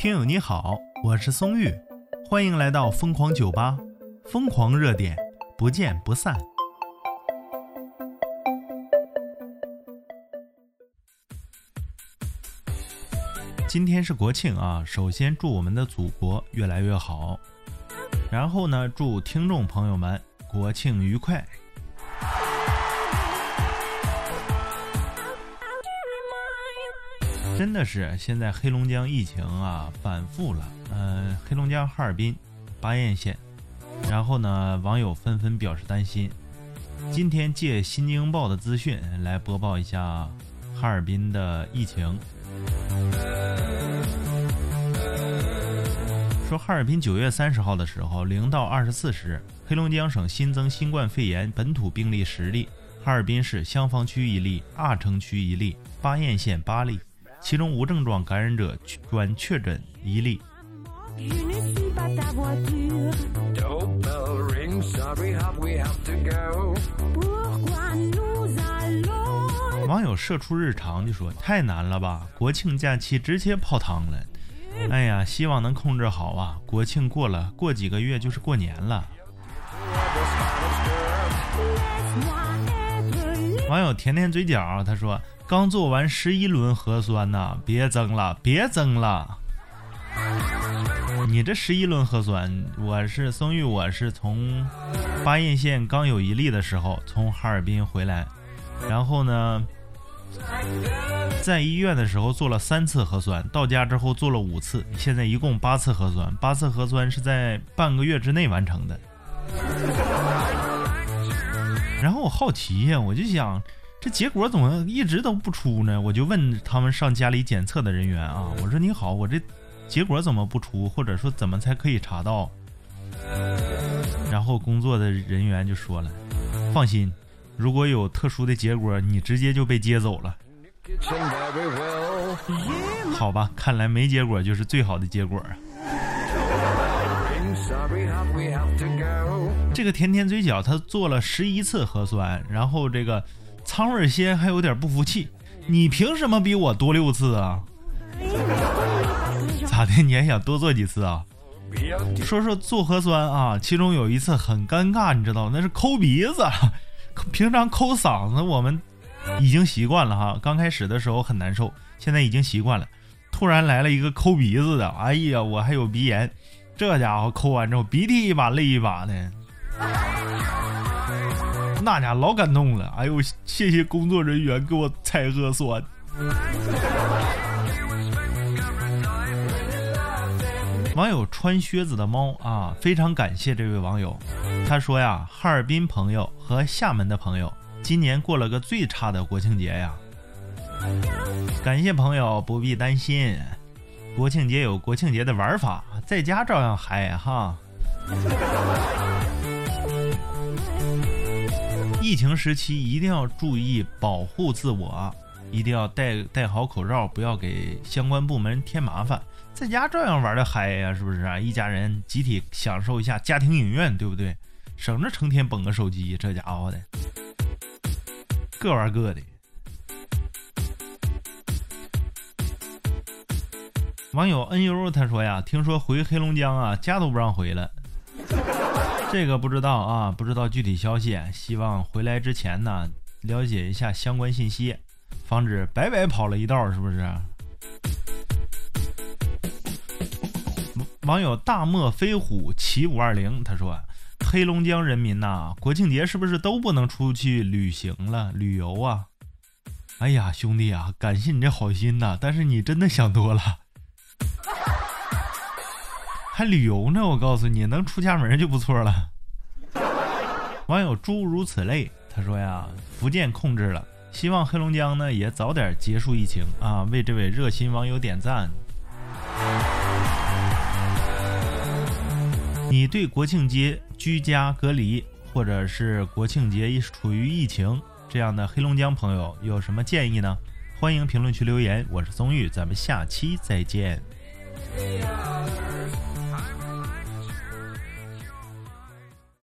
听友你好，我是松玉，欢迎来到疯狂酒吧，疯狂热点，不见不散。今天是国庆啊，首先祝我们的祖国越来越好，然后呢，祝听众朋友们国庆愉快。真的是现在黑龙江疫情啊反复了，嗯，黑龙江哈尔滨巴彦县，然后呢，网友纷纷表示担心。今天借《新京报》的资讯来播报一下哈尔滨的疫情，说哈尔滨九月三十号的时候零到二十四时，黑龙江省新增新冠肺炎本土病例十例，哈尔滨市香坊区一例，阿城区一例，巴彦县八例。其中无症状感染者转确诊一例。网友射出日常就说：“太难了吧，国庆假期直接泡汤了。”哎呀，希望能控制好啊！国庆过了，过几个月就是过年了。网友甜甜嘴角他说。刚做完十一轮核酸呢，别增了，别增了。你这十一轮核酸，我是松玉，我是从巴彦县刚有一例的时候从哈尔滨回来，然后呢，在医院的时候做了三次核酸，到家之后做了五次，现在一共八次核酸，八次核酸是在半个月之内完成的。然后我好奇呀，我就想。这结果怎么一直都不出呢？我就问他们上家里检测的人员啊，我说你好，我这结果怎么不出？或者说怎么才可以查到？然后工作的人员就说了，放心，如果有特殊的结果，你直接就被接走了。好吧，看来没结果就是最好的结果啊。这个甜甜嘴角他做了十一次核酸，然后这个。苍味仙还有点不服气，你凭什么比我多六次啊？咋的？你还想多做几次啊？说说做核酸啊，其中有一次很尴尬，你知道那是抠鼻子，平常抠嗓子我们已经习惯了哈，刚开始的时候很难受，现在已经习惯了。突然来了一个抠鼻子的，哎呀，我还有鼻炎，这家伙抠完之后鼻涕一把泪一把的。那家老感动了，哎呦，谢谢工作人员给我采核酸。网友穿靴子的猫啊，非常感谢这位网友。他说呀，哈尔滨朋友和厦门的朋友今年过了个最差的国庆节呀。感谢朋友，不必担心，国庆节有国庆节的玩法，在家照样嗨哈。疫情时期一定要注意保护自我，一定要戴戴好口罩，不要给相关部门添麻烦。在家照样玩的嗨呀，是不是啊？一家人集体享受一下家庭影院，对不对？省着成天捧个手机，这家伙的，各玩各的。网友 NU 他说呀，听说回黑龙江啊，家都不让回了。这个不知道啊，不知道具体消息。希望回来之前呢，了解一下相关信息，防止白白跑了一道，是不是？网友大漠飞虎骑五二零他说：“黑龙江人民呐，国庆节是不是都不能出去旅行了？旅游啊？”哎呀，兄弟啊，感谢你这好心呐，但是你真的想多了。还旅游呢？我告诉你，能出家门就不错了。网友诸如此类，他说呀，福建控制了，希望黑龙江呢也早点结束疫情啊！为这位热心网友点赞。你对国庆节居家隔离，或者是国庆节处于疫情这样的黑龙江朋友有什么建议呢？欢迎评论区留言。我是松玉，咱们下期再见。